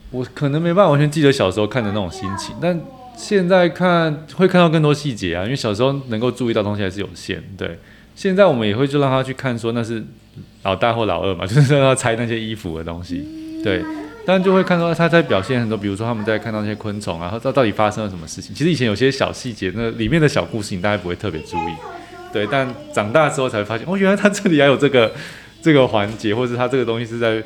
我可能没办法完全记得小时候看的那种心情，但现在看会看到更多细节啊。因为小时候能够注意到东西还是有限。对，现在我们也会就让他去看，说那是老大或老二嘛，就是让他拆那些衣服的东西。对。但就会看到他在表现很多，比如说他们在看到那些昆虫啊，然后到到底发生了什么事情。其实以前有些小细节，那里面的小故事你大概不会特别注意，对。但长大之后才会发现，哦，原来他这里还有这个 这个环节，或者他这个东西是在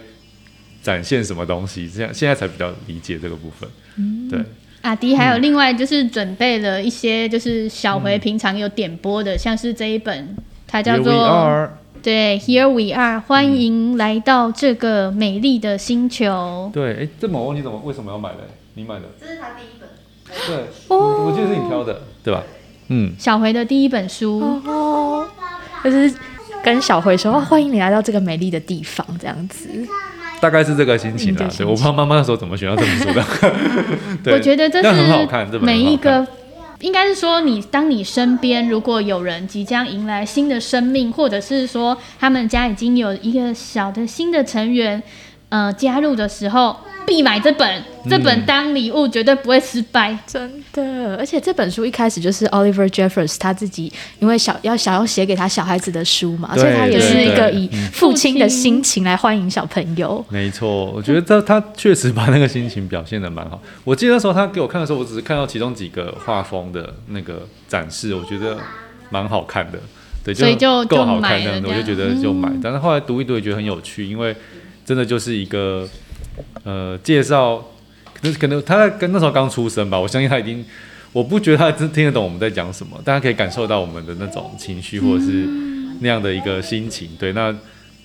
展现什么东西，这样现在才比较理解这个部分。嗯，对。阿迪还有另外就是准备了一些，就是小回平常有点播的，嗯、像是这一本，它叫做。对，Here we are，欢迎来到这个美丽的星球。对，哎，这本我忘记怎么为什么要买嘞？你买的？这是他第一本。对，哦，我记得是你挑的，对吧？嗯。小回的第一本书，哦，就是跟小回说，欢迎你来到这个美丽的地方，这样子。大概是这个心情啦。对，我不知道妈妈那时候怎么学到这本书的。对，我觉得这是每一个。应该是说，你当你身边如果有人即将迎来新的生命，或者是说他们家已经有一个小的新的成员，呃，加入的时候。必买这本，这本当礼物绝对不会失败，嗯、真的。而且这本书一开始就是 Oliver Jeffers 他自己，因为小要想要写给他小孩子的书嘛，所以他也是一个以父亲的心情来欢迎小朋友。没错，我觉得他他确实把那个心情表现的蛮好。我记得那时候他给我看的时候，我只是看到其中几个画风的那个展示，我觉得蛮好看的，对，就够好看的，我就觉得就买。但是后来读一读也觉得很有趣，因为真的就是一个。呃，介绍，可能可能他在跟那时候刚出生吧，我相信他已经，我不觉得他真听得懂我们在讲什么，但他可以感受到我们的那种情绪或者是那样的一个心情。对，那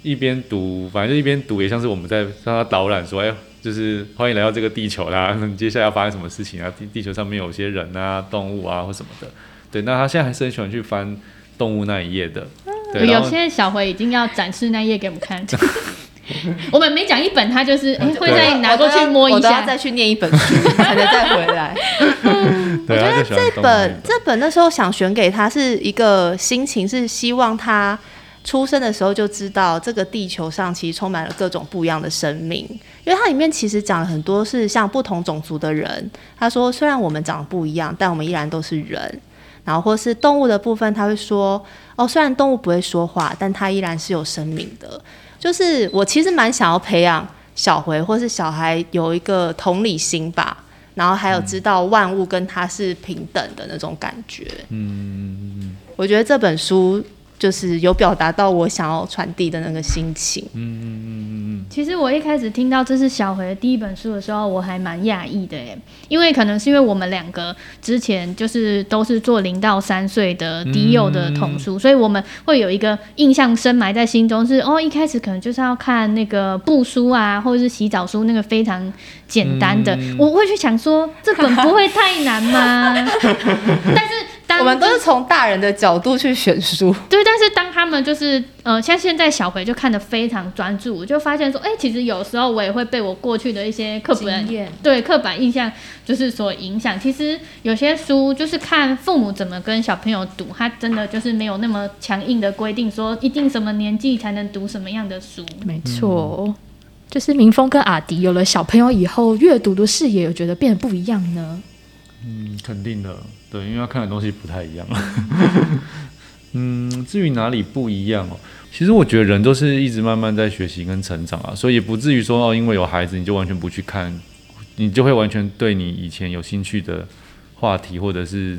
一边读，反正就一边读，也像是我们在让他导览说，哎，就是欢迎来到这个地球啦，那 接下来要发生什么事情啊？地地球上面有些人啊、动物啊或什么的。对，那他现在还是很喜欢去翻动物那一页的。对，有些小回已经要展示那一页给我们看。我们每讲一本，他就是哎，会再拿过去摸一下，再去念一本书，才能再回来。我觉得这本这本那时候想选给他是一个心情，是希望他出生的时候就知道这个地球上其实充满了各种不一样的生命，因为它里面其实讲了很多是像不同种族的人。他说，虽然我们长得不一样，但我们依然都是人。然后或是动物的部分，他会说，哦，虽然动物不会说话，但它依然是有生命的。就是我其实蛮想要培养小回或是小孩有一个同理心吧，然后还有知道万物跟他是平等的那种感觉。嗯，我觉得这本书就是有表达到我想要传递的那个心情。嗯嗯嗯嗯嗯，其实我一开始听到这是小回的第一本书的时候，我还蛮讶异的诶，因为可能是因为我们两个之前就是都是做零到三岁的低幼的童书，嗯、所以我们会有一个印象深埋在心中是，是哦，一开始可能就是要看那个布书啊，或者是洗澡书那个非常简单的，嗯、我会去想说这本不会太难吗？但是。我们都是从大人的角度去选书，对。但是当他们就是呃，像现在小回就看得非常专注，我就发现说，哎、欸，其实有时候我也会被我过去的一些刻板对刻板印象就是所影响。其实有些书就是看父母怎么跟小朋友读，他真的就是没有那么强硬的规定，说一定什么年纪才能读什么样的书。没错，嗯、就是明峰跟阿迪有了小朋友以后，阅读的视野有觉得变得不一样呢？嗯，肯定的。对，因为他看的东西不太一样。嗯，至于哪里不一样哦，其实我觉得人都是一直慢慢在学习跟成长啊，所以也不至于说哦，因为有孩子你就完全不去看，你就会完全对你以前有兴趣的话题或者是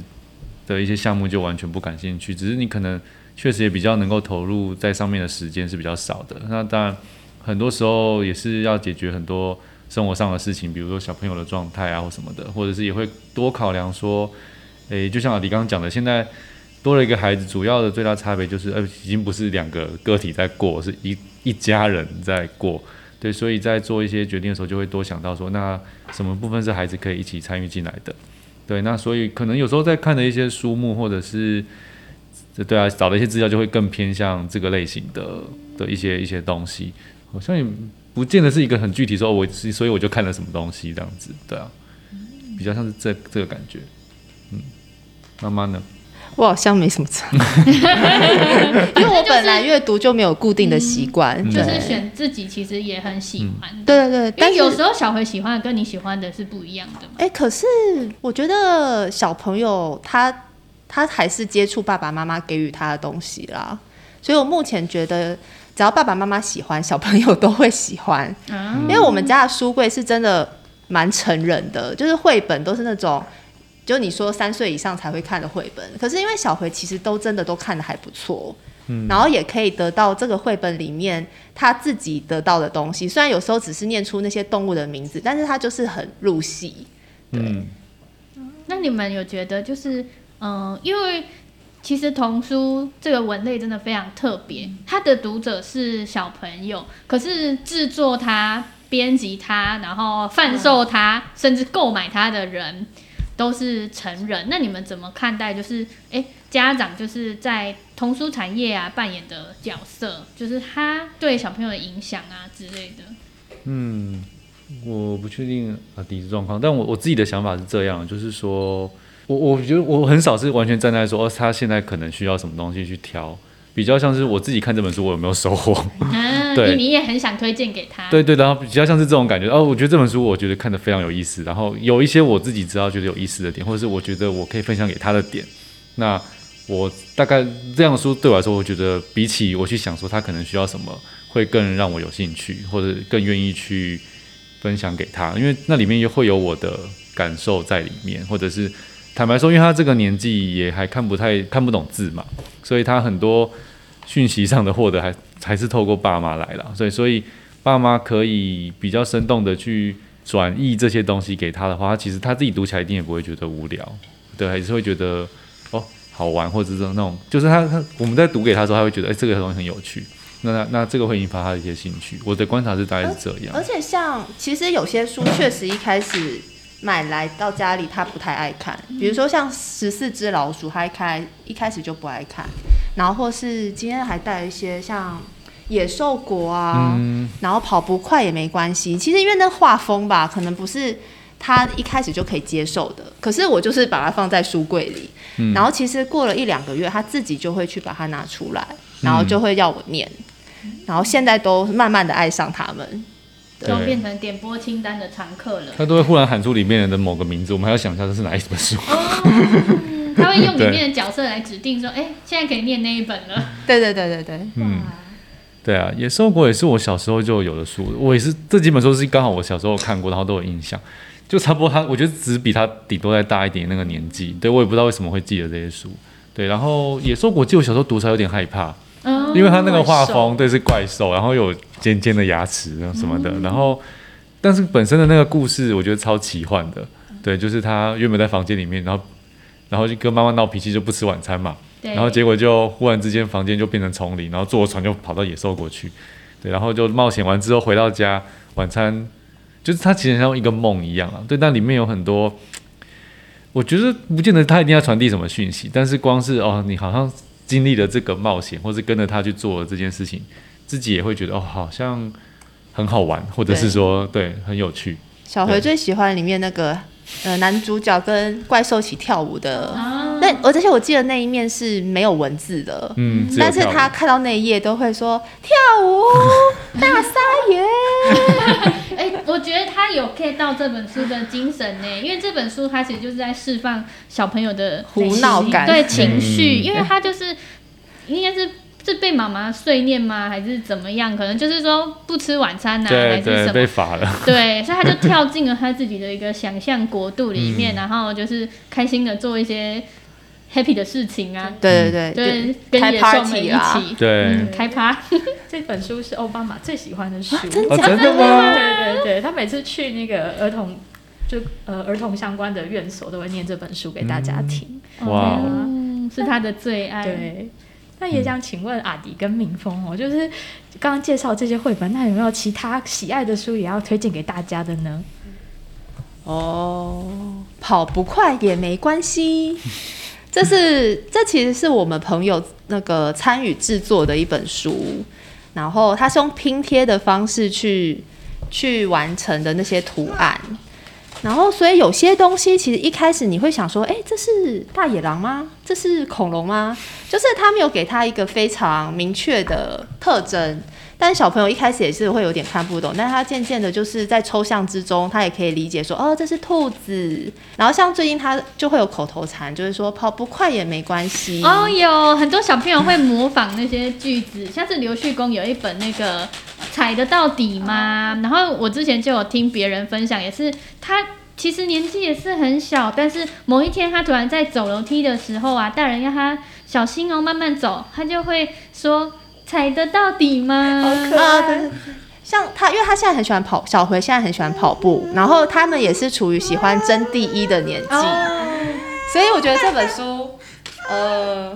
的一些项目就完全不感兴趣。只是你可能确实也比较能够投入在上面的时间是比较少的。那当然，很多时候也是要解决很多生活上的事情，比如说小朋友的状态啊或什么的，或者是也会多考量说。诶，就像阿迪刚刚讲的，现在多了一个孩子，主要的最大差别就是，呃，已经不是两个个体在过，是一一家人在过。对，所以在做一些决定的时候，就会多想到说，那什么部分是孩子可以一起参与进来的？对，那所以可能有时候在看的一些书目，或者是，对啊，找的一些资料，就会更偏向这个类型的的一些一些东西，好像也不见得是一个很具体说，我所以我就看了什么东西这样子，对啊，比较像是这这个感觉。妈妈呢？我好像没什么差，因为我本来阅读就没有固定的习惯，嗯，就是选自己其实也很喜欢。嗯、对对对，但有时候小回喜欢的跟你喜欢的是不一样的。哎、欸，可是我觉得小朋友他他还是接触爸爸妈妈给予他的东西啦，所以我目前觉得只要爸爸妈妈喜欢，小朋友都会喜欢。嗯，因为我们家的书柜是真的蛮成人的，就是绘本都是那种。就你说三岁以上才会看的绘本，可是因为小回其实都真的都看的还不错，嗯，然后也可以得到这个绘本里面他自己得到的东西。虽然有时候只是念出那些动物的名字，但是他就是很入戏。对，嗯，那你们有觉得就是，嗯、呃，因为其实童书这个文类真的非常特别，它的读者是小朋友，可是制作它、编辑它、然后贩售它，嗯、甚至购买它的人。都是成人，那你们怎么看待？就是，哎、欸，家长就是在童书产业啊扮演的角色，就是他对小朋友的影响啊之类的。嗯，我不确定啊，底子状况，但我我自己的想法是这样，就是说我我觉得我很少是完全站在说，哦，他现在可能需要什么东西去挑。比较像是我自己看这本书，我有没有收获？嗯、对，你也很想推荐给他。对对，然后比较像是这种感觉。哦，我觉得这本书，我觉得看的非常有意思。然后有一些我自己知道觉得有意思的点，或者是我觉得我可以分享给他的点。那我大概这样的书对我来说，我觉得比起我去想说他可能需要什么，会更让我有兴趣，或者更愿意去分享给他，因为那里面又会有我的感受在里面，或者是。坦白说，因为他这个年纪也还看不太看不懂字嘛，所以他很多讯息上的获得还 还是透过爸妈来了，所以所以爸妈可以比较生动的去转译这些东西给他的话，他其实他自己读起来一定也不会觉得无聊，对，还是会觉得哦好玩，或者是那种就是他他我们在读给他的时候，他会觉得哎这个东西很有趣，那那那这个会引发他的一些兴趣。我的观察是大概是这样，而且像其实有些书确实一开始。买来到家里，他不太爱看。比如说像十四只老鼠，他一开一开始就不爱看。然后或是今天还带了一些像野兽国啊，嗯、然后跑不快也没关系。其实因为那画风吧，可能不是他一开始就可以接受的。可是我就是把它放在书柜里，嗯、然后其实过了一两个月，他自己就会去把它拿出来，然后就会要我念。然后现在都慢慢的爱上他们。就变成点播清单的常客了。他都会忽然喊出里面的某个名字，我们还要想一下这是哪一本书。哦，他会用里面的角色来指定说，哎、欸，现在可以念那一本了。对对对对对，嗯，对啊，野兽国也是我小时候就有的书，我也是这几本书是刚好我小时候看过，然后都有印象，就差不多他，我觉得只比他顶多再大一点那个年纪，对我也不知道为什么会记得这些书。对，然后野兽国记得我小时候读起来有点害怕，嗯因为他那个画风对是怪兽，然后有尖尖的牙齿什么的，嗯。然后但是本身的那个故事我觉得超奇幻的，对，就是他原本在房间里面，然后然后就跟妈妈闹脾气就不吃晚餐嘛，对。然后结果就忽然之间房间就变成丛林，然后坐船就跑到野兽国去，对，然后就冒险完之后回到家晚餐，就是他其实像一个梦一样啊，对，但里面有很多，我觉得不见得他一定要传递什么讯息，但是光是哦，你好像经历了这个冒险，或是跟着他去做了这件事情，自己也会觉得哦，好像很好玩，或者是说对很有趣，小回最喜欢里面那个呃男主角跟怪兽一起跳舞的，啊。那而且我记得那一面是没有文字的，嗯，但是他看到那一页都会说跳舞大撒野，哎、我觉得他有 get 到这本书的精神呢，因为这本书它其实就是在释放小朋友的胡闹感。对情绪，嗯。因为他就是应该是是被妈妈碎念吗，还是怎么样？可能就是说不吃晚餐呐、啊，还是什么？被罚了，对，所以他就跳进了他自己的一个想象国度里面，嗯。然后就是开心的做一些 happy 的事情啊，对 对对，对，就开跟野兽们一起，对。嗯，开趴，这本书是奥巴马最喜欢的书，哦，真的吗？对对对，他每次去那个儿童就呃儿童相关的院所，都会念这本书给大家听。哇是他的最爱。对，那也想请问阿迪跟明峰哦，就是刚刚介绍这些绘本，那有没有其他喜爱的书也要推荐给大家的呢？哦，跑不快也没关系。这是这其实是我们朋友那个参与制作的一本书，然后他是用拼贴的方式去去完成的那些图案，然后所以有些东西其实一开始你会想说，哎，这是大野狼吗？这是恐龙吗？就是他没有给他一个非常明确的特征。但小朋友一开始也是会有点看不懂，但是他渐渐的，就是在抽象之中，他也可以理解说，哦，这是兔子。然后像最近他就会有口头禅，就是说跑不快也没关系。哦，有很多小朋友会模仿那些句子，像是刘旭公有一本那个踩得到底吗？然后我之前就有听别人分享，也是他其实年纪也是很小，但是某一天他突然在走楼梯的时候啊，大人要他小心哦，慢慢走，他就会说。踩得到底吗？好可爱啊，对对对像他，因为他现在很喜欢跑，小回现在很喜欢跑步，然后他们也是处于喜欢争第一的年纪，所以我觉得这本书，呃，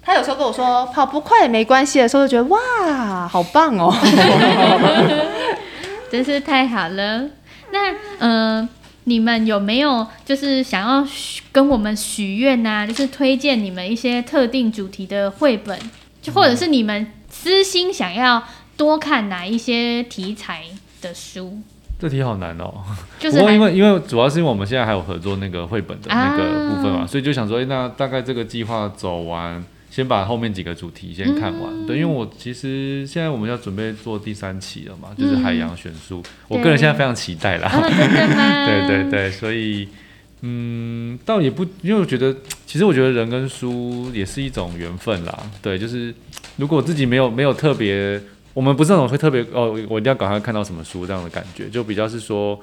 他有时候跟我说跑不快也没关系的时候，就觉得哇，好棒哦，真是太好了。那呃，你们有没有就是想要许跟我们许愿呐？就是推荐你们一些特定主题的绘本，就或者是你们。私心想要多看哪一些题材的书？这题好难哦。就是不过因为因为主要是因为我们现在还有合作那个绘本的那个部分嘛，啊、所以就想说，哎，那大概这个计划走完，先把后面几个主题先看完。嗯、对，因为我其实现在我们要准备做第三期了嘛，就是海洋选书，嗯、我个人现在非常期待啦。对对对，所以嗯，倒也不，因为我觉得，其实我觉得人跟书也是一种缘分啦。对，就是。如果自己没有没有特别，我们不是那种会特别哦，我一定要赶快看到什么书这样的感觉，就比较是说，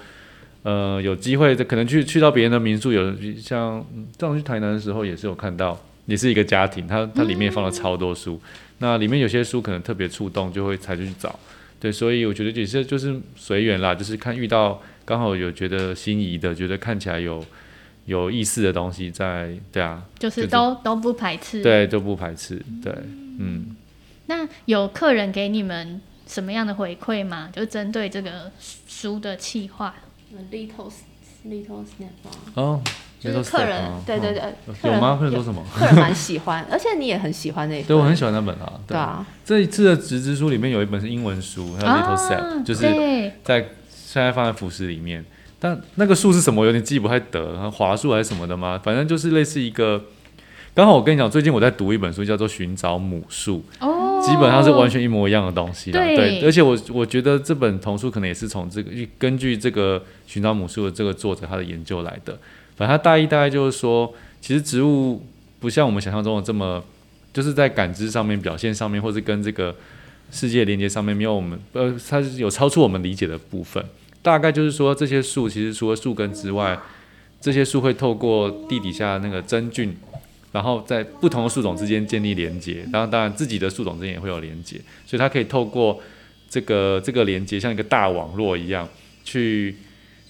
呃，有机会可能去去到别人的民宿，有像这样去台南的时候也是有看到，也是一个家庭，它它里面放了超多书，那里面有些书可能特别触动，就会才去找，对，所以我觉得也是就是随缘啦，就是看遇到刚好有觉得心仪的，觉得看起来有有意思的东西在，对啊，就是都、就是、都不排斥，对，都不排斥，对，嗯。那有客人给你们什么样的回馈吗？就针对这个书的企划。Little Little Snap 哦，就是客人，对对对，有吗？客人说什么？客人蛮喜欢，而且你也很喜欢那本。对，我很喜欢那本啊。对啊，这一次的直之书里面有一本是英文书，还有 Little Snap，就是在现在放在福斯里面。但那个树是什么？有点记不太得，华树还是什么的吗？反正就是类似一个。刚好我跟你讲，最近我在读一本书，叫做《寻找母树》，哦，基本上是完全一模一样的东西啦。对，对，而且我我觉得这本童书可能也是从这个根据这个《寻找母树》的这个作者他的研究来的。反正他大意大概就是说，其实植物不像我们想象中的这么，就是在感知上面、表现上面，或是跟这个世界连接上面，没有我们呃，它是有超出我们理解的部分。大概就是说，这些树其实除了树根之外，这些树会透过地底下那个真菌。然后在不同的树种之间建立连接，然后当然自己的树种之间也会有连接，所以它可以透过这个这个连接，像一个大网络一样去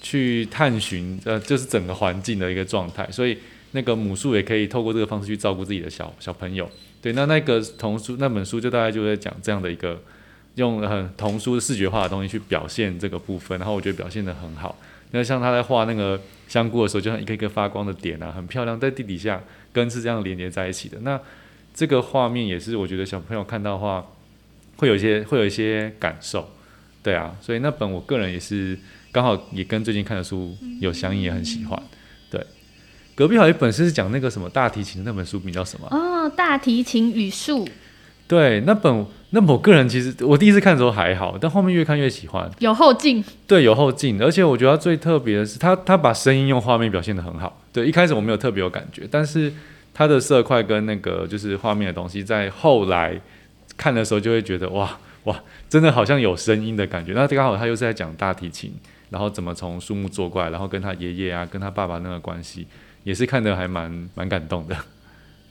去探寻，呃，就是整个环境的一个状态。所以那个母树也可以透过这个方式去照顾自己的小小朋友。对，那那个童书那本书就大概就在讲这样的一个用很童书的视觉化的东西去表现这个部分，然后我觉得表现的很好。那像他在画那个香菇的时候，就像一个一个发光的点啊，很漂亮，在地底下根是这样连接在一起的。那这个画面也是我觉得小朋友看到的话，会有一些会有一些感受，对啊，所以那本我个人也是刚好也跟最近看的书有相应，也很喜欢。对，隔壁还有一本是讲那个什么大提琴那本书名叫什么？哦，大提琴与树。对，那本那本我个人其实我第一次看的时候还好，但后面越看越喜欢。有后劲。对，有后劲，而且我觉得最特别的是，他他把声音用画面表现的很好。对，一开始我没有特别有感觉，但是他的色块跟那个就是画面的东西，在后来看的时候就会觉得哇哇，真的好像有声音的感觉。那刚好他又是在讲大提琴，然后怎么从树木做过来，然后跟他爷爷啊，跟他爸爸那个关系，也是看得还蛮蛮感动的。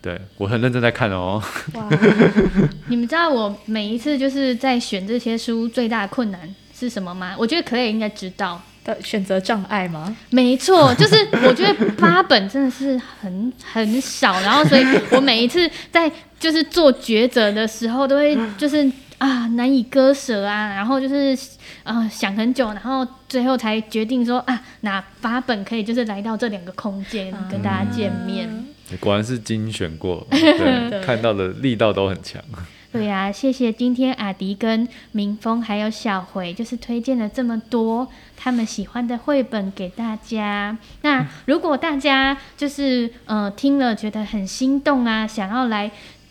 对，我很认真在看哦。哇，你们知道我每一次就是在选这些书最大的困难是什么吗？我觉得可以应该知道的选择障碍吗？没错，就是我觉得八本真的是很很少，然后所以我每一次在就是做抉择的时候，都会就是啊难以割舍啊，然后就是呃想很久，然后最后才决定说啊哪八本可以就是来到这两个空间、嗯、跟大家见面。果然是精选过，对，看到的力道都很强。对呀、啊，谢谢今天阿迪跟明峰还有小回，就是推荐了这么多他们喜欢的绘本给大家。那如果大家就是呃听了觉得很心动啊，想要来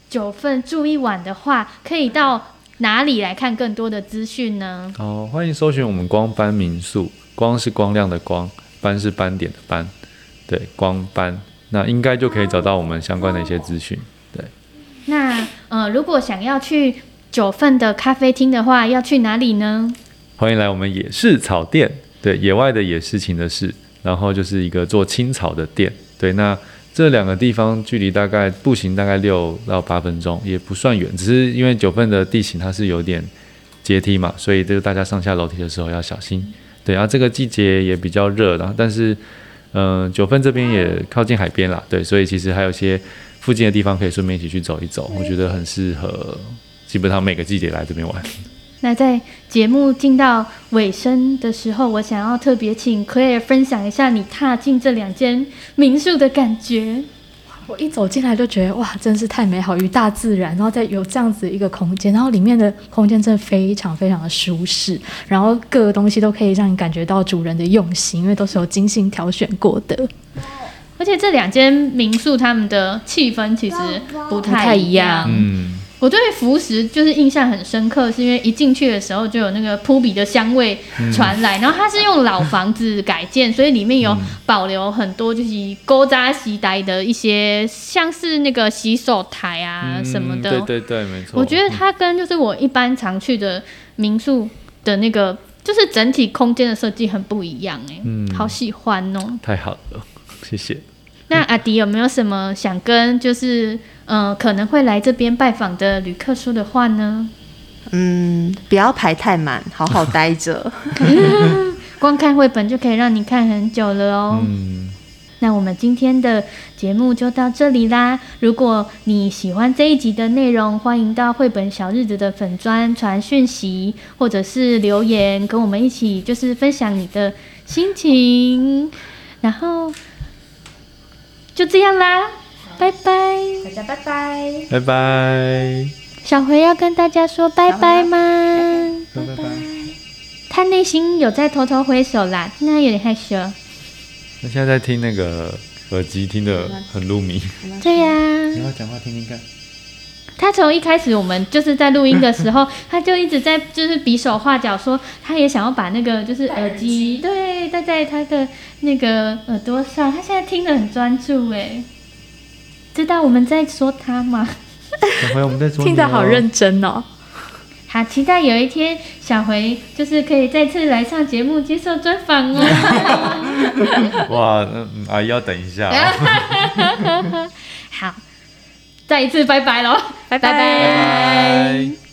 九份住一晚的话，可以到哪里来看更多的资讯呢？哦，欢迎搜寻我们光斑民宿，光是光亮的光，斑是斑点的斑，对，光斑。那应该就可以找到我们相关的一些资讯，对。那呃，如果想要去九份的咖啡厅的话，要去哪里呢？欢迎来我们野市草店，对，野外的野事情的事，然后就是一个做青草的店，对。那这两个地方距离大概步行大概六到八分钟，也不算远，只是因为九份的地形它是有点阶梯嘛，所以就是大家上下楼梯的时候要小心。对，然后这个季节也比较热，然后但是。嗯，九份这边也靠近海边啦，对，所以其实还有些附近的地方可以顺便一起去走一走，我觉得很适合，基本上每个季节来这边玩。那在节目进到尾声的时候，我想要特别请 Claire 分享一下你踏进这两间民宿的感觉。我一走进来就觉得哇，真是太美好，与大自然，然后再有这样子一个空间，然后里面的空间真的非常非常的舒适，然后各个东西都可以让你感觉到主人的用心，因为都是有精心挑选过的。而且这两间民宿他们的气氛其实不太一样，嗯。我对福食就是印象很深刻，是因为一进去的时候就有那个扑鼻的香味传来，嗯、然后它是用老房子改建，所以里面有保留很多就是勾扎时代的一些，像是那个洗手台啊什么的。嗯、对对对，没错。我觉得它跟就是我一般常去的民宿的那个，就是整体空间的设计很不一样哎，嗯，好喜欢哦。太好了，谢谢。那阿迪有没有什么想跟就是？嗯、呃，可能会来这边拜访的旅客说的话呢？嗯，不要排太满，好好待着。光看绘本就可以让你看很久了哦。嗯，那我们今天的节目就到这里啦。如果你喜欢这一集的内容，欢迎到绘本小日子的粉砖传讯息，或者是留言跟我们一起，就是分享你的心情。然后就这样啦。拜拜，大家拜拜，拜拜。小回要跟大家说拜拜吗？拜拜。他内心有在偷偷挥手啦，那有点害羞。他现在在听那个耳机，听得很入迷。对呀、啊。你要讲话听听看。他从一开始我们就是在录音的时候，他就一直在就是比手画脚，说他也想要把那个就是耳机对戴在他的那个耳朵上。他现在听得很专注哎。知道我们在说他吗？小回，我们在说你哦。听得好认真哦。好期待有一天小回就是可以再次来上节目接受专访哦。哇，嗯，阿姨要等一下哦。好。再一次拜拜喽，拜拜拜拜。